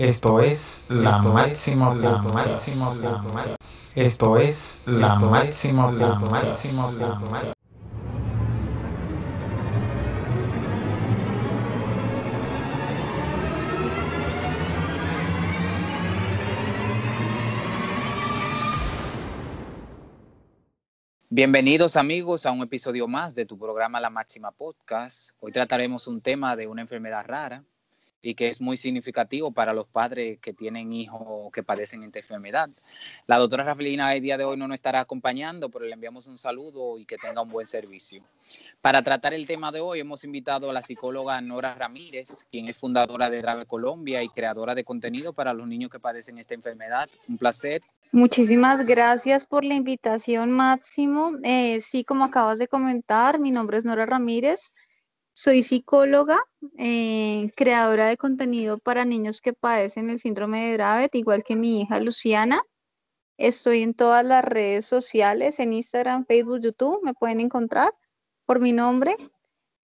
Esto es la máximo la máximo la Esto es la máximo la máximo la Bienvenidos amigos a un episodio más de tu programa La Máxima Podcast. Hoy trataremos un tema de una enfermedad rara y que es muy significativo para los padres que tienen hijos que padecen esta enfermedad. La doctora Rafaelina el día de hoy no nos estará acompañando, pero le enviamos un saludo y que tenga un buen servicio. Para tratar el tema de hoy hemos invitado a la psicóloga Nora Ramírez, quien es fundadora de Drave Colombia y creadora de contenido para los niños que padecen esta enfermedad. Un placer. Muchísimas gracias por la invitación, Máximo. Eh, sí, como acabas de comentar, mi nombre es Nora Ramírez. Soy psicóloga, eh, creadora de contenido para niños que padecen el síndrome de Dravet, igual que mi hija Luciana. Estoy en todas las redes sociales, en Instagram, Facebook, YouTube, me pueden encontrar por mi nombre.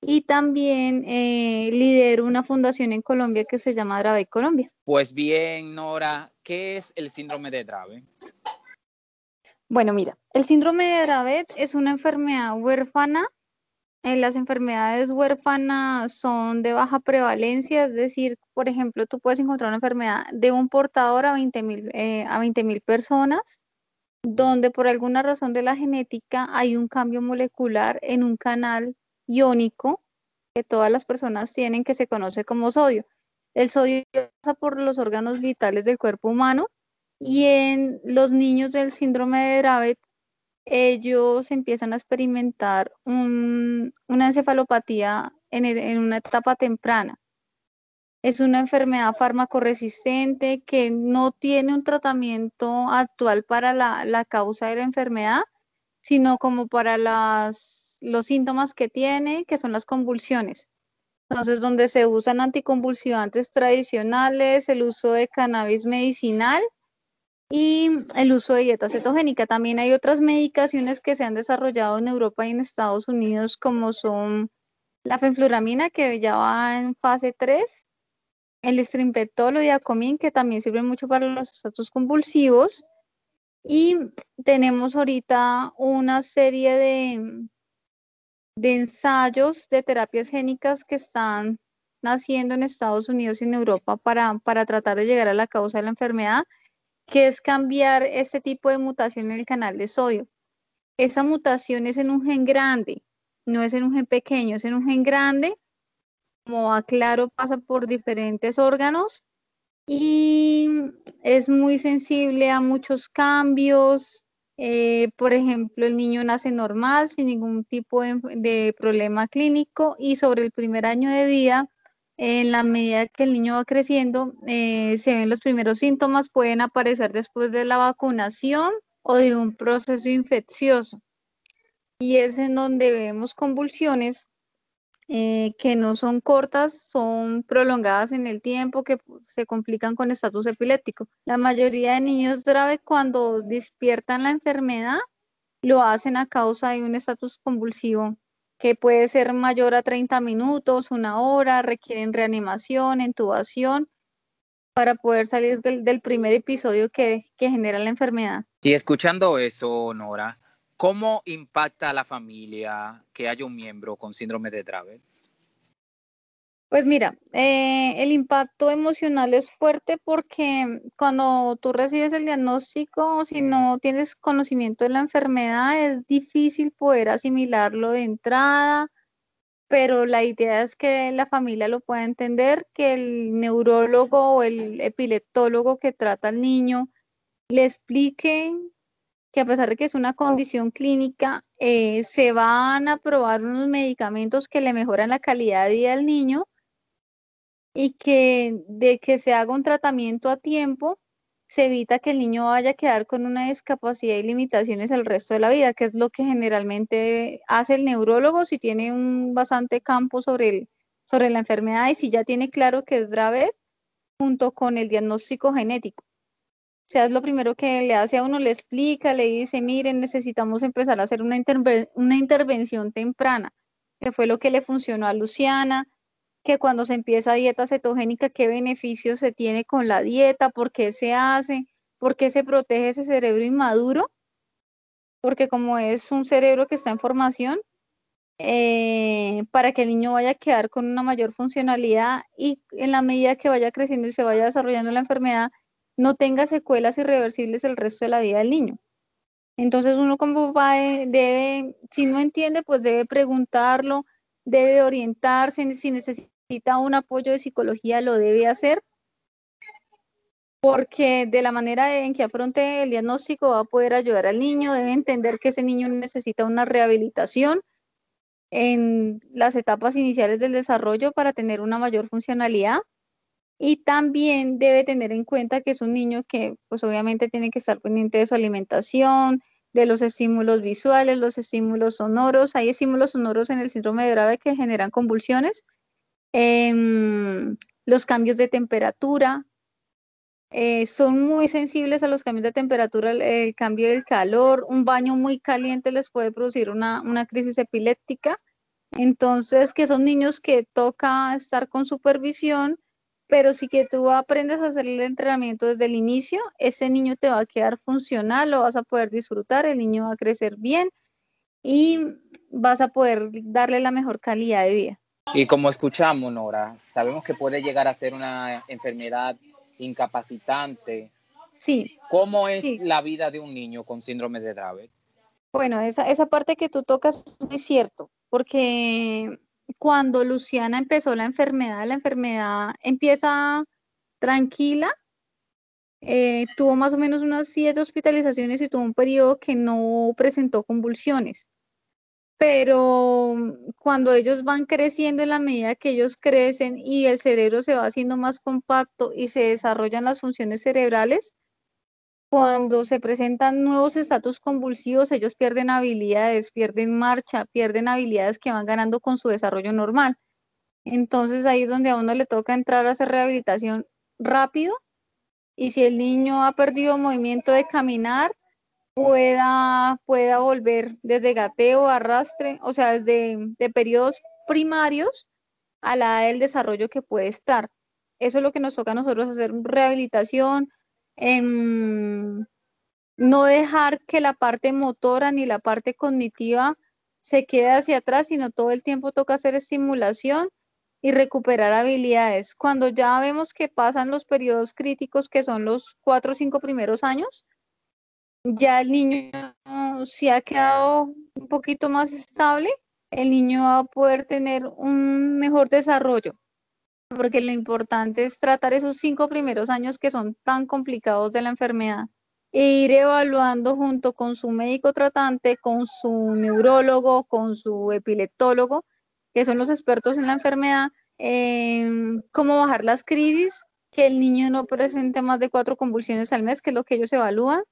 Y también eh, lidero una fundación en Colombia que se llama Dravet Colombia. Pues bien, Nora, ¿qué es el síndrome de Dravet? Bueno, mira, el síndrome de Dravet es una enfermedad huérfana las enfermedades huérfanas son de baja prevalencia, es decir, por ejemplo, tú puedes encontrar una enfermedad de un portador a 20 mil eh, personas, donde por alguna razón de la genética hay un cambio molecular en un canal iónico que todas las personas tienen que se conoce como sodio. El sodio pasa por los órganos vitales del cuerpo humano y en los niños del síndrome de Dravet ellos empiezan a experimentar una encefalopatía en, una etapa temprana. Es una enfermedad farmacoresistente que no tiene un tratamiento actual para la, causa de la enfermedad, sino como para los síntomas que tiene, que son las convulsiones. Entonces, donde se usan anticonvulsivantes tradicionales, el uso de cannabis medicinal y el uso de dieta cetogénica. También hay otras medicaciones que se han desarrollado en Europa y en Estados Unidos, como son la fenfluramina, que ya va en fase 3, el estrimpetol o diacomín, que también sirven mucho para los estatus convulsivos. Y tenemos ahorita una serie de, de ensayos de terapias génicas que están naciendo en Estados Unidos y en Europa para, para tratar de llegar a la causa de la enfermedad que es cambiar este tipo de mutación en el canal de sodio. Esa mutación es en un gen grande, no es en un gen pequeño, es en un gen grande. Como aclaro, pasa por diferentes órganos y es muy sensible a muchos cambios. Eh, por ejemplo, el niño nace normal, sin ningún tipo de problema clínico y sobre el primer año de vida en la medida que el niño va creciendo, eh, se ven los primeros síntomas, pueden aparecer después de la vacunación o de un proceso infeccioso. Y es en donde vemos convulsiones eh, que no son cortas, son prolongadas en el tiempo, que se complican con estatus epiléptico. La mayoría de niños graves cuando despiertan la enfermedad lo hacen a causa de un estatus convulsivo que puede ser mayor a 30 minutos, una hora, requieren reanimación, intubación, para poder salir del, primer episodio que, genera la enfermedad. Y escuchando eso, Nora, ¿cómo impacta a la familia que haya un miembro con síndrome de Dravet? Pues mira, eh, el impacto emocional es fuerte porque cuando tú recibes el diagnóstico, si no tienes conocimiento de la enfermedad, es difícil poder asimilarlo de entrada, pero la idea es que la familia lo pueda entender, que el neurólogo o el epileptólogo que trata al niño le explique que a pesar de que es una condición clínica, eh, se van a probar unos medicamentos que le mejoran la calidad de vida del niño y que de que se haga un tratamiento a tiempo, se evita que el niño vaya a quedar con una discapacidad y limitaciones el resto de la vida, que es lo que generalmente hace el neurólogo si tiene un bastante campo sobre, el, sobre la enfermedad y si ya tiene claro que es grave, junto con el diagnóstico genético. O sea, es lo primero que le hace a uno, le explica, le dice, miren, necesitamos empezar a hacer una, una intervención temprana, que fue lo que le funcionó a Luciana, que cuando se empieza dieta cetogénica, qué beneficios se tiene con la dieta, por qué se hace, por qué se protege ese cerebro inmaduro, porque como es un cerebro que está en formación, eh, para que el niño vaya a quedar con una mayor funcionalidad y en la medida que vaya creciendo y se vaya desarrollando la enfermedad, no tenga secuelas irreversibles el resto de la vida del niño. Entonces uno como papá debe, si no entiende, pues debe preguntarlo, debe orientarse, si necesita un apoyo de psicología, lo debe hacer, porque de la manera en que afronte el diagnóstico va a poder ayudar al niño, debe entender que ese niño necesita una rehabilitación en las etapas iniciales del desarrollo para tener una mayor funcionalidad y también debe tener en cuenta que es un niño que pues obviamente tiene que estar pendiente de su alimentación, de los estímulos visuales, los estímulos sonoros. Hay estímulos sonoros en el síndrome de Grave que generan convulsiones. Em, los cambios de temperatura. Eh, son muy sensibles a los cambios de temperatura, el, cambio del calor. Un baño muy caliente les puede producir una, crisis epiléptica. Entonces, que son niños que toca estar con supervisión pero si que tú aprendes a hacer el entrenamiento desde el inicio, ese niño te va a quedar funcional, lo vas a poder disfrutar, el niño va a crecer bien y vas a poder darle la mejor calidad de vida. Y como escuchamos, Nora, sabemos que puede llegar a ser una enfermedad incapacitante. Sí. ¿Cómo es la vida de un niño con síndrome de Dravet? Bueno, esa, esa parte que tú tocas es muy cierto, porque cuando Luciana empezó la enfermedad, la enfermedad empieza tranquila, eh, tuvo más o menos unas siete hospitalizaciones y tuvo un periodo que no presentó convulsiones. Pero cuando ellos van creciendo en la medida que ellos crecen y el cerebro se va haciendo más compacto y se desarrollan las funciones cerebrales, cuando se presentan nuevos estatus convulsivos, ellos pierden habilidades, pierden marcha, pierden habilidades que van ganando con su desarrollo normal. Entonces ahí es donde a uno le toca entrar a hacer rehabilitación rápido y si el niño ha perdido movimiento de caminar, pueda, pueda volver desde gateo, arrastre, o sea, desde de periodos primarios a la del desarrollo que puede estar. Eso es lo que nos toca a nosotros hacer rehabilitación, en no dejar que la parte motora ni la parte cognitiva se quede hacia atrás, sino todo el tiempo toca hacer estimulación y recuperar habilidades. Cuando ya vemos que pasan los periodos críticos, que son los cuatro o cinco primeros años, ya el niño se ha quedado un poquito más estable, el niño va a poder tener un mejor desarrollo porque lo importante es tratar esos cinco primeros años que son tan complicados de la enfermedad e ir evaluando junto con su médico tratante, con su neurólogo, con su epileptólogo, que son los expertos en la enfermedad, em, cómo bajar las crisis, que el niño no presente más de cuatro convulsiones al mes, que es lo que ellos evalúan,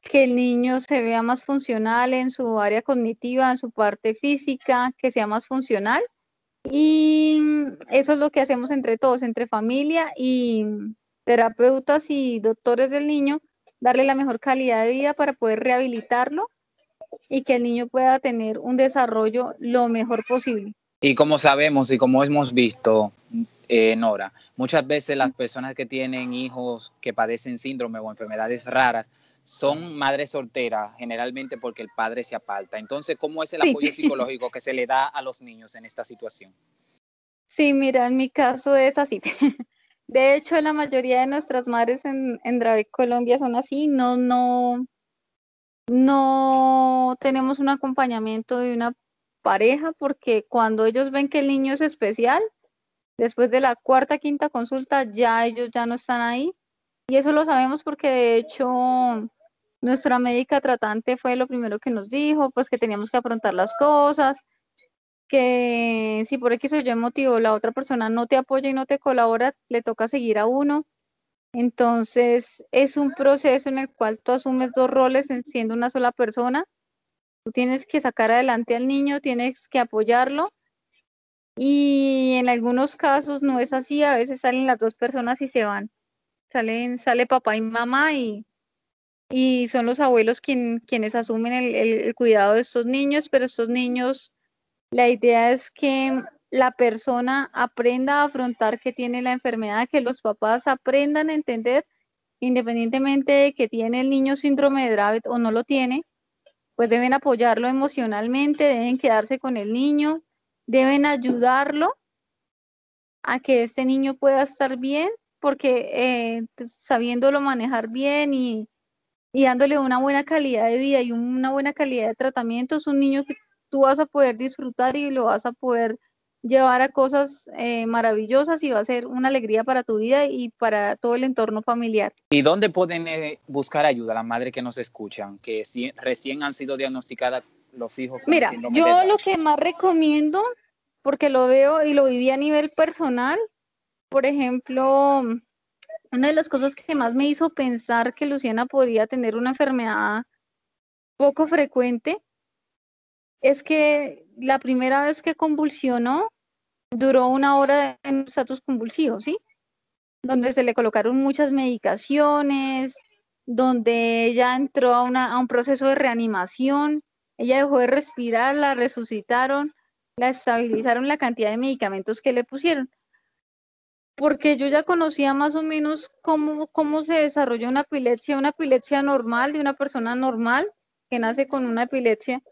que el niño se vea más funcional en su área cognitiva, en su parte física, que sea más funcional y eso es lo que hacemos entre todos, entre familia y terapeutas y doctores del niño, darle la mejor calidad de vida para poder rehabilitarlo y que el niño pueda tener un desarrollo lo mejor posible. Y como sabemos y como hemos visto, eh, Nora, muchas veces las personas que tienen hijos que padecen síndrome o enfermedades raras son madres solteras, generalmente porque el padre se aparta. Entonces, ¿cómo es el apoyo psicológico que se le da a los niños en esta situación? Sí, mira, en mi caso es así. De hecho, la mayoría de nuestras madres en, en Colombia, son así. No, no, no tenemos un acompañamiento de una pareja porque cuando ellos ven que el niño es especial, después de la cuarta, quinta consulta, ya ellos ya no están ahí. Y eso lo sabemos porque de hecho nuestra médica tratante fue lo primero que nos dijo, pues que teníamos que afrontar las cosas, que si por X o Y motivo la otra persona no te apoya y no te colabora, le toca seguir a uno. Entonces es un proceso en el cual tú asumes dos roles siendo una sola persona. Tú tienes que sacar adelante al niño, tienes que apoyarlo. Y en algunos casos no es así, a veces salen las dos personas y se van. Salen, sale papá y mamá y y son los abuelos quienes asumen el, cuidado de estos niños, pero estos niños, la idea es que la persona aprenda a afrontar que tiene la enfermedad, que los papás aprendan a entender, independientemente de que tiene el niño síndrome de Dravet o no lo tiene, pues deben apoyarlo emocionalmente, deben quedarse con el niño, deben ayudarlo a que este niño pueda estar bien, porque eh, sabiéndolo manejar bien y, y dándole una buena calidad de vida y una buena calidad de tratamiento, es un niño que tú vas a poder disfrutar y lo vas a poder llevar a cosas eh, maravillosas y va a ser una alegría para tu vida y para todo el entorno familiar. ¿Y dónde pueden eh, buscar ayuda las madres que nos escuchan, que recién han sido diagnosticadas los hijos? Mira, yo lo que más recomiendo, porque lo veo y lo viví a nivel personal, por ejemplo, una de las cosas que más me hizo pensar que Luciana podía tener una enfermedad poco frecuente es que la primera vez que convulsionó duró una hora en estatus convulsivo, ¿sí? Donde se le colocaron muchas medicaciones, donde ella entró a, a un proceso de reanimación, ella dejó de respirar, la resucitaron, la estabilizaron la cantidad de medicamentos que le pusieron. Porque yo ya conocía más o menos cómo, cómo se desarrolla una epilepsia, una epilepsia normal de una persona normal que nace con una epilepsia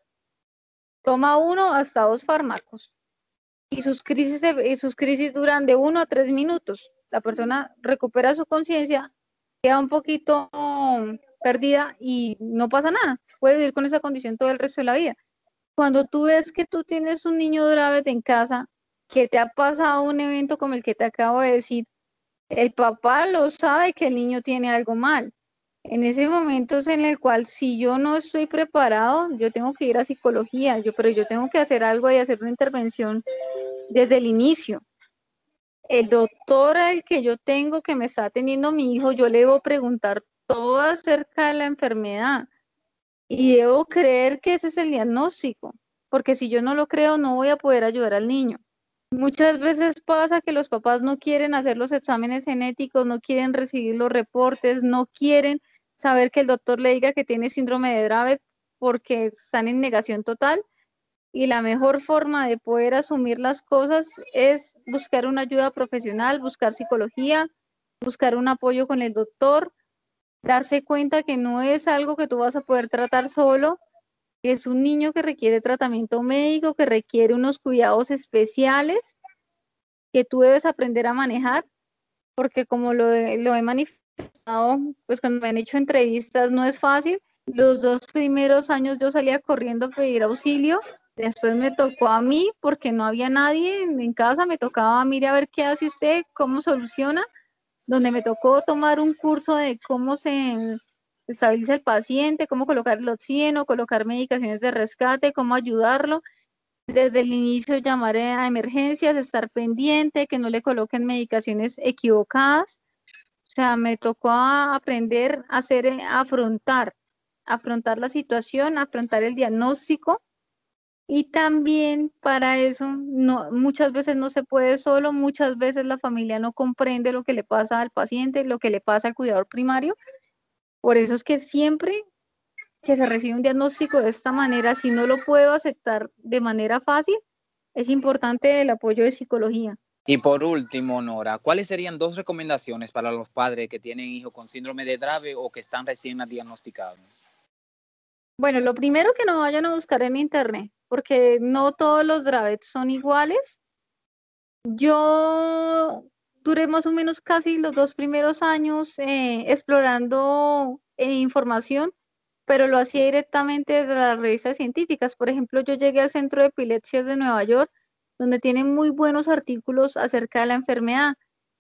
toma uno hasta dos fármacos y sus crisis, y sus crisis duran de uno a tres minutos. La persona recupera su conciencia, queda un poquito perdida y no pasa nada. Puede vivir con esa condición todo el resto de la vida. Cuando tú ves que tú tienes un niño grave en casa, que te ha pasado un evento como el que te acabo de decir, el papá lo sabe que el niño tiene algo mal en ese momento en el cual si yo no estoy preparado, yo tengo que ir a psicología, yo, pero yo tengo que hacer algo y hacer una intervención desde el inicio. El doctor al que yo tengo que me está atendiendo mi hijo, yo le debo preguntar todo acerca de la enfermedad y debo creer que ese es el diagnóstico, porque si yo no lo creo no voy a poder ayudar al niño. Muchas veces pasa que los papás no quieren hacer los exámenes genéticos, no quieren recibir los reportes, no quieren saber que el doctor le diga que tiene síndrome de Dravet porque están en negación total. Y la mejor forma de poder asumir las cosas es buscar una ayuda profesional, buscar psicología, buscar un apoyo con el doctor, darse cuenta que no es algo que tú vas a poder tratar solo, es un niño que requiere tratamiento médico, que requiere unos cuidados especiales que tú debes aprender a manejar, porque como lo, lo he manifestado, pues cuando me han hecho entrevistas no es fácil. Los dos primeros años yo salía corriendo a pedir auxilio, después me tocó a mí porque no había nadie en, casa, me tocaba, mire a ver qué hace usted, cómo soluciona, donde me tocó tomar un curso de cómo se estabiliza el paciente, cómo colocar el oxígeno, colocar medicaciones de rescate, cómo ayudarlo. Desde el inicio llamar a emergencias, estar pendiente, que no le coloquen medicaciones equivocadas sea, me tocó aprender a hacer, eh, afrontar, afrontar la situación, afrontar el diagnóstico. Y también para eso muchas veces no se puede solo, muchas veces la familia no comprende lo que le pasa al paciente, lo que le pasa al cuidador primario. Por eso es que siempre que se recibe un diagnóstico de esta manera, si no lo puedo aceptar de manera fácil, es importante el apoyo de psicología. Y por último, Nora, ¿cuáles serían dos recomendaciones para los padres que tienen hijos con síndrome de Dravet o que están recién diagnosticados? Bueno, lo primero que no vayan a buscar en internet, porque no todos los Dravet son iguales. Yo duré más o menos casi los dos primeros años eh, explorando eh, información, pero lo hacía directamente desde las revistas científicas. Por ejemplo, yo llegué al Centro de Epilepsias de Nueva York donde tienen muy buenos artículos acerca de la enfermedad.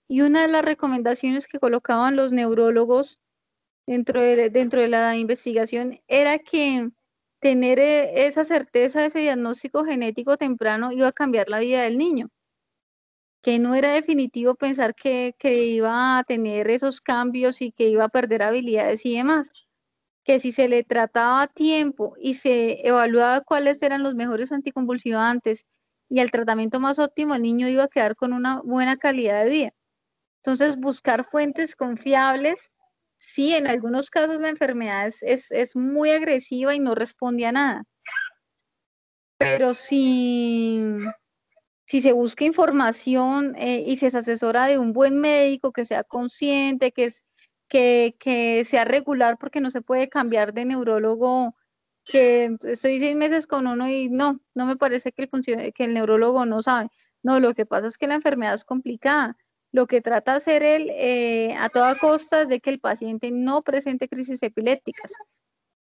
Y una de las recomendaciones que colocaban los neurólogos dentro de, dentro de la investigación era que tener eh, esa certeza, ese diagnóstico genético temprano iba a cambiar la vida del niño. Que no era definitivo pensar que, que iba a tener esos cambios y que iba a perder habilidades y demás. Que si se le trataba a tiempo y se evaluaba cuáles eran los mejores anticonvulsivantes y el tratamiento más óptimo, el niño iba a quedar con una buena calidad de vida. Entonces, buscar fuentes confiables. Sí, en algunos casos la enfermedad es, muy agresiva y no responde a nada. Pero si, si se busca información eh, y se asesora de un buen médico que sea consciente, que, es, que, que sea regular, porque no se puede cambiar de neurólogo, que estoy seis meses con uno y no, no me parece que el, que el neurólogo no sabe. No, lo que pasa es que la enfermedad es complicada. Lo que trata de hacer él eh, a toda costa es de que el paciente no presente crisis epilépticas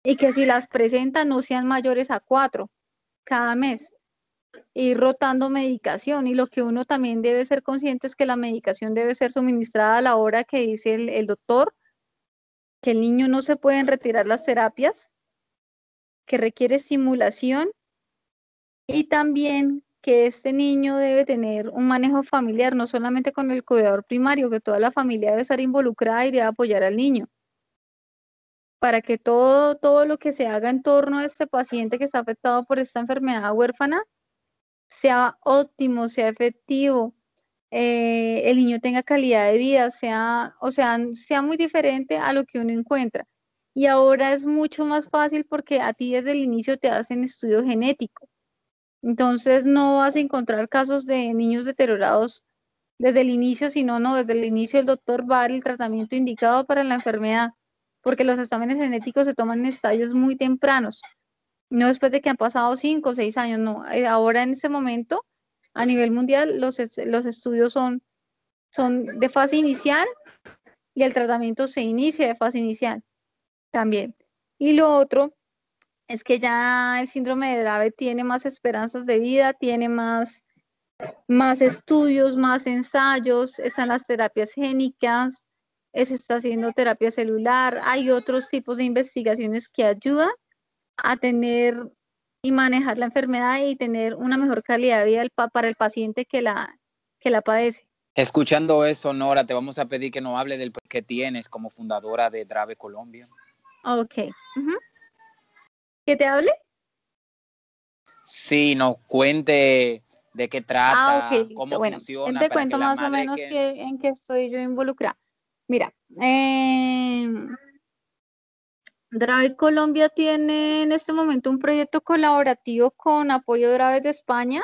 y que si las presenta no sean mayores a cuatro cada mes ir rotando medicación y lo que uno también debe ser consciente es que la medicación debe ser suministrada a la hora que dice el, doctor, que el niño no se pueden retirar las terapias, que requiere simulación y también que este niño debe tener un manejo familiar, no solamente con el cuidador primario, que toda la familia debe estar involucrada y debe apoyar al niño para que todo, todo lo que se haga en torno a este paciente que está afectado por esta enfermedad huérfana sea óptimo, sea efectivo, eh, el niño tenga calidad de vida, sea, o sea, sea muy diferente a lo que uno encuentra. Y ahora es mucho más fácil porque a ti desde el inicio te hacen estudio genético. Entonces no vas a encontrar casos de niños deteriorados desde el inicio, sino no, desde el inicio el doctor va a dar el tratamiento indicado para la enfermedad, porque los exámenes genéticos se toman en estadios muy tempranos no después de que han pasado cinco o seis años, no. Eh, ahora en este momento, a nivel mundial, los, los estudios son, son de fase inicial y el tratamiento se inicia de fase inicial también. Y lo otro es que ya el síndrome de Dravet tiene más esperanzas de vida, tiene más, más estudios, más ensayos, están las terapias génicas, se está haciendo terapia celular, hay otros tipos de investigaciones que ayudan a tener y manejar la enfermedad y tener una mejor calidad de vida para el paciente que la, que la padece. Escuchando eso, Nora, te vamos a pedir que nos hable del que tienes como fundadora de Drave Colombia. Ok. ¿Que te hable? Sí, nos cuente de qué trata, ah, okay, cómo bueno, funciona. Te cuento más o menos que... en qué estoy yo involucrada. Mira, eh, Drive Colombia tiene en este momento un proyecto colaborativo con Apoyo Drive de España,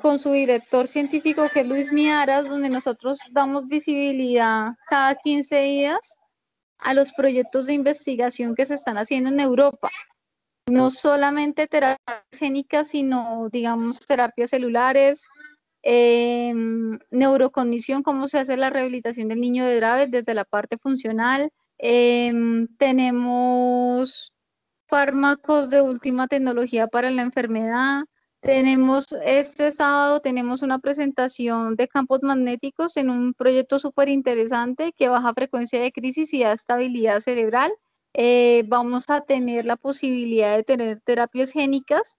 con su director científico que es Luis Miaras, donde nosotros damos visibilidad cada 15 días a los proyectos de investigación que se están haciendo en Europa. No solamente terapias sino, digamos, terapias celulares, eh, neurocondición, cómo se hace la rehabilitación del niño de Dravet desde la parte funcional, Em, tenemos fármacos de última tecnología para la enfermedad. Tenemos este sábado tenemos una presentación de campos magnéticos en un proyecto súper interesante que baja frecuencia de crisis y da estabilidad cerebral. Eh, vamos a tener la posibilidad de tener terapias génicas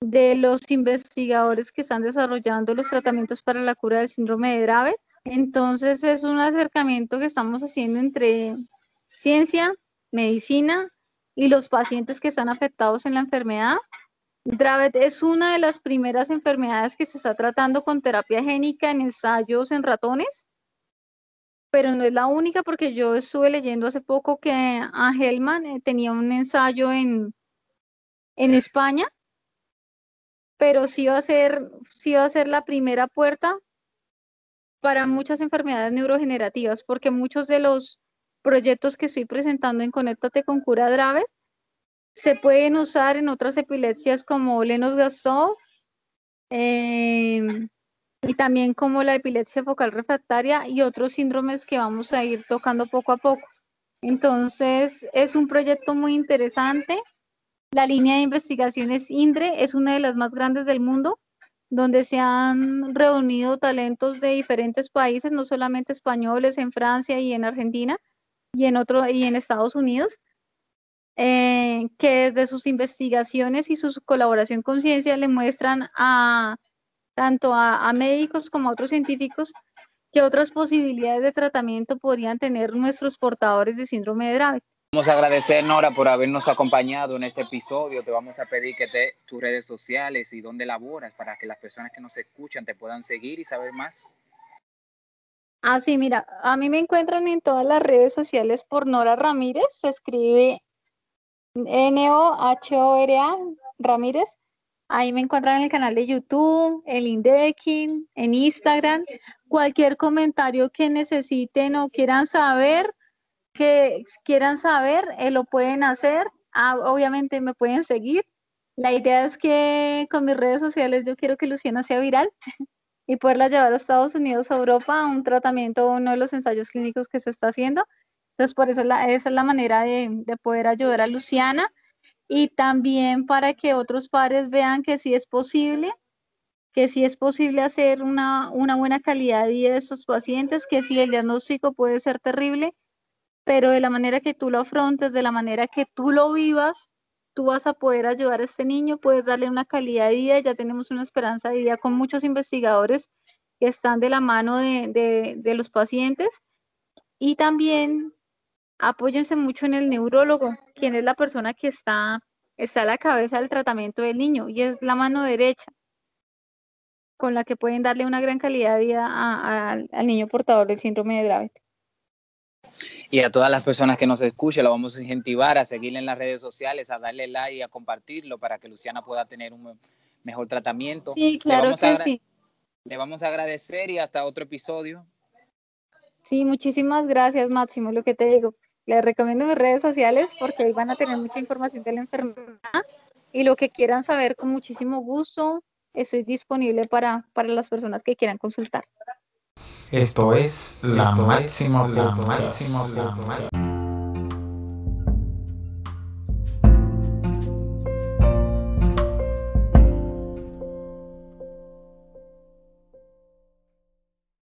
de los investigadores que están desarrollando los tratamientos para la cura del síndrome de Dravet. Entonces es un acercamiento que estamos haciendo entre ciencia, medicina y los pacientes que están afectados en la enfermedad. Dravet es una de las primeras enfermedades que se está tratando con terapia génica en ensayos en ratones, pero no es la única porque yo estuve leyendo hace poco que Angelman eh, tenía un ensayo en, en España, pero sí va, a ser, sí va a ser la primera puerta para muchas enfermedades neurogenerativas, porque muchos de los proyectos que estoy presentando en Conéctate con Cura Dravet se pueden usar en otras epilepsias como Lennox-Gastaut em, y también como la epilepsia focal refractaria y otros síndromes que vamos a ir tocando poco a poco. Entonces, es un proyecto muy interesante. La línea de investigaciones INDRE es una de las más grandes del mundo, donde se han reunido talentos de diferentes países, no solamente españoles, en Francia y en Argentina, y en, otro, y en Estados Unidos, eh, que desde sus investigaciones y su colaboración con ciencia le muestran a tanto a, médicos como a otros científicos que otras posibilidades de tratamiento podrían tener nuestros portadores de síndrome de Dravet. Vamos a agradecer, Nora, por habernos acompañado en este episodio. Te vamos a pedir que te tus redes sociales y dónde laboras para que las personas que nos escuchan te puedan seguir y saber más. Ah, sí, mira, a mí me encuentran en todas las redes sociales por Nora Ramírez, se escribe N-O-H-O-R-A Ramírez. Ahí me encuentran en el canal de YouTube, el Indexing, en Instagram. Cualquier comentario que necesiten o quieran saber, que quieran saber, eh, lo pueden hacer. Ah, obviamente me pueden seguir. La idea es que con mis redes sociales yo quiero que Luciana sea viral y poderla llevar a Estados Unidos, a Europa, a un tratamiento, uno de los ensayos clínicos que se está haciendo. Entonces, por eso esa es la manera de, de poder ayudar a Luciana y también para que otros padres vean que sí es posible, que sí es posible hacer una, una buena calidad de vida de estos pacientes, que sí el diagnóstico puede ser terrible, pero de la manera que tú lo afrontes, de la manera que tú lo vivas, tú vas a poder ayudar a este niño, puedes darle una calidad de vida, ya tenemos una esperanza de vida con muchos investigadores que están de la mano de, los pacientes y también apóyense mucho en el neurólogo, quien es la persona que está, está a la cabeza del tratamiento del niño y es la mano derecha con la que pueden darle una gran calidad de vida al niño portador del síndrome de Dravet. Y a todas las personas que nos escuchen, lo vamos a incentivar a seguirle en las redes sociales, a darle like y a compartirlo para que Luciana pueda tener un mejor tratamiento. Sí, claro que sí. Le vamos a agradecer y hasta otro episodio. Sí, muchísimas gracias, Máximo. Lo que te digo, les recomiendo mis redes sociales porque ahí van a tener mucha información de la enfermedad y lo que quieran saber con muchísimo gusto, estoy disponible para, para las personas que quieran consultar. Esto es la máxima, la máxima, la máxima.